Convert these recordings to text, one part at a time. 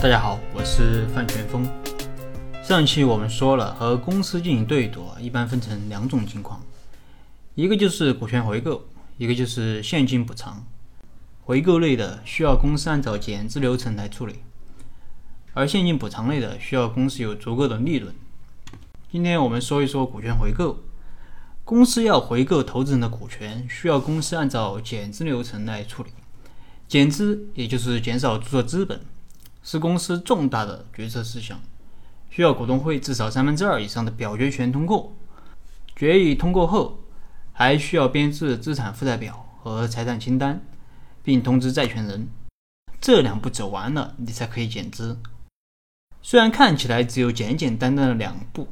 大家好，我是范全峰。上期我们说了，和公司进行对赌，一般分成两种情况，一个就是股权回购，一个就是现金补偿。回购类的需要公司按照减资流程来处理，而现金补偿类的需要公司有足够的利润。今天我们说一说股权回购。公司要回购投资人的股权，需要公司按照减资流程来处理。减资也就是减少注册资本。是公司重大的决策事项，需要股东会至少三分之二以上的表决权通过。决议通过后，还需要编制资产负债表和财产清单，并通知债权人。这两步走完了，你才可以减资。虽然看起来只有简简单单的两步，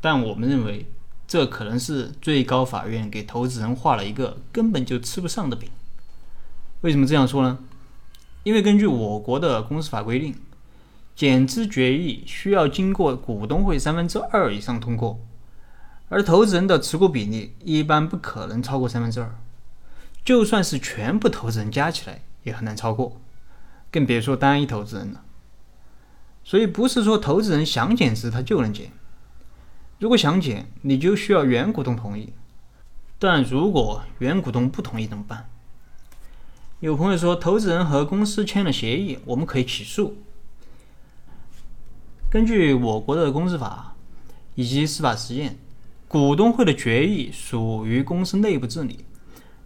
但我们认为这可能是最高法院给投资人画了一个根本就吃不上的饼。为什么这样说呢？因为根据我国的公司法规定，减资决议需要经过股东会三分之二以上通过，而投资人的持股比例一般不可能超过三分之二，就算是全部投资人加起来也很难超过，更别说单一投资人了。所以不是说投资人想减资他就能减，如果想减，你就需要原股东同意，但如果原股东不同意怎么办？有朋友说，投资人和公司签了协议，我们可以起诉。根据我国的公司法以及司法实践，股东会的决议属于公司内部治理，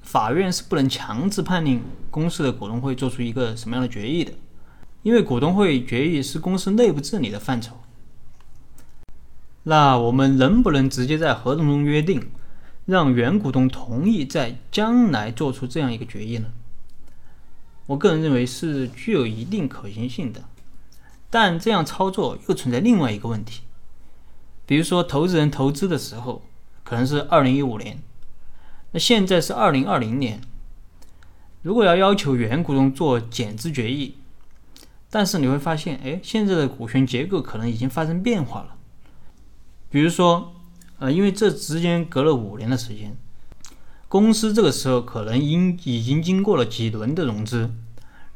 法院是不能强制判令公司的股东会做出一个什么样的决议的，因为股东会决议是公司内部治理的范畴。那我们能不能直接在合同中约定，让原股东同意在将来做出这样一个决议呢？我个人认为是具有一定可行性的，但这样操作又存在另外一个问题，比如说投资人投资的时候可能是二零一五年，那现在是二零二零年，如果要要求原股东做减资决议，但是你会发现，哎，现在的股权结构可能已经发生变化了，比如说，呃，因为这之间隔了五年的时间。公司这个时候可能因已经经过了几轮的融资，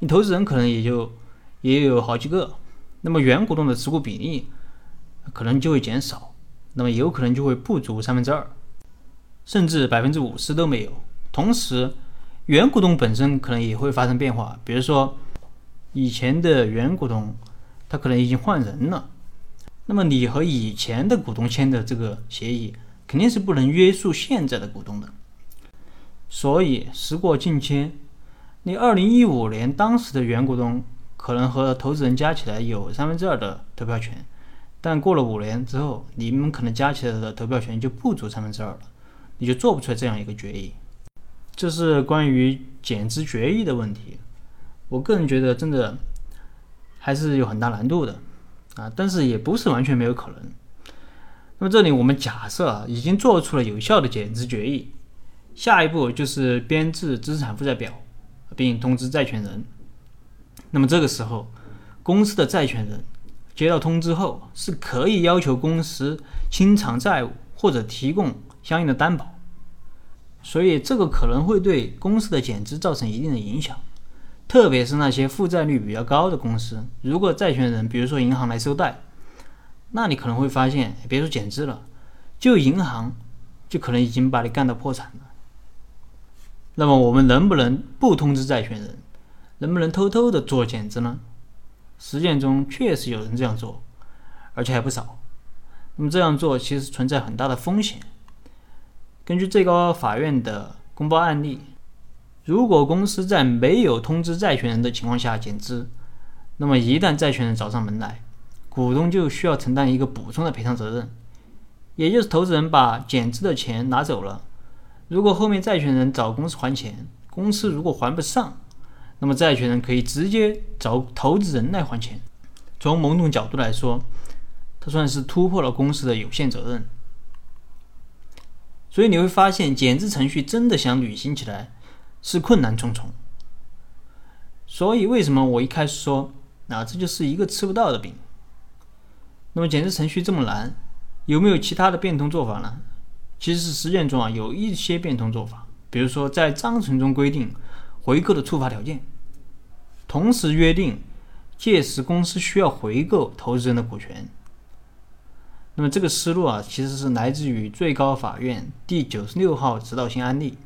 你投资人可能也就也有好几个，那么原股东的持股比例可能就会减少，那么有可能就会不足三分之二，甚至百分之五十都没有。同时，原股东本身可能也会发生变化，比如说以前的原股东他可能已经换人了，那么你和以前的股东签的这个协议肯定是不能约束现在的股东的。所以时过境迁，你二零一五年当时的原股东可能和投资人加起来有三分之二的投票权，但过了五年之后，你们可能加起来的投票权就不足三分之二了，你就做不出来这样一个决议。这是关于减资决议的问题，我个人觉得真的还是有很大难度的啊，但是也不是完全没有可能。那么这里我们假设啊，已经做出了有效的减资决议。下一步就是编制资产负债表，并通知债权人。那么这个时候，公司的债权人接到通知后，是可以要求公司清偿债务或者提供相应的担保。所以这个可能会对公司的减资造成一定的影响，特别是那些负债率比较高的公司。如果债权人，比如说银行来收贷，那你可能会发现，别说减资了，就银行就可能已经把你干到破产了。那么我们能不能不通知债权人？能不能偷偷的做减资呢？实践中确实有人这样做，而且还不少。那么这样做其实存在很大的风险。根据最高法院的公报案例，如果公司在没有通知债权人的情况下减资，那么一旦债权人找上门来，股东就需要承担一个补充的赔偿责任，也就是投资人把减资的钱拿走了。如果后面债权人找公司还钱，公司如果还不上，那么债权人可以直接找投资人来还钱。从某种角度来说，它算是突破了公司的有限责任。所以你会发现，减资程序真的想履行起来是困难重重。所以为什么我一开始说，啊，这就是一个吃不到的饼？那么减资程序这么难，有没有其他的变通做法呢？其实是实践中啊有一些变通做法，比如说在章程中规定回购的触发条件，同时约定届时公司需要回购投资人的股权。那么这个思路啊，其实是来自于最高法院第九十六号指导性案例。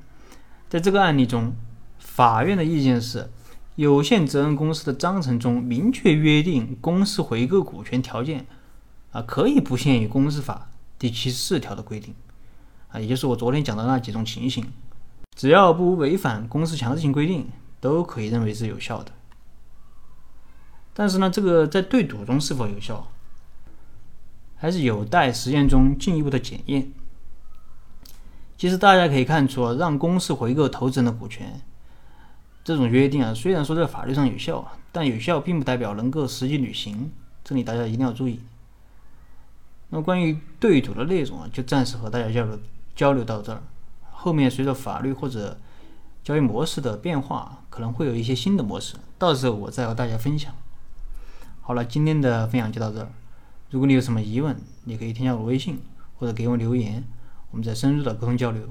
在这个案例中，法院的意见是，有限责任公司的章程中明确约定公司回购股权条件啊，可以不限于公司法第七十四条的规定啊，也就是我昨天讲的那几种情形，只要不违反公司强制性规定，都可以认为是有效的。但是呢，这个在对赌中是否有效，还是有待实践中进一步的检验。其实大家可以看出，让公司回购投资人的股权这种约定啊，虽然说在法律上有效，但有效并不代表能够实际履行，这里大家一定要注意。那么关于对赌的内容啊，就暂时和大家交流交流到这儿。后面随着法律或者交易模式的变化，可能会有一些新的模式，到时候我再和大家分享。好了，今天的分享就到这儿。如果你有什么疑问，你可以添加我微信或者给我留言，我们再深入的沟通交流。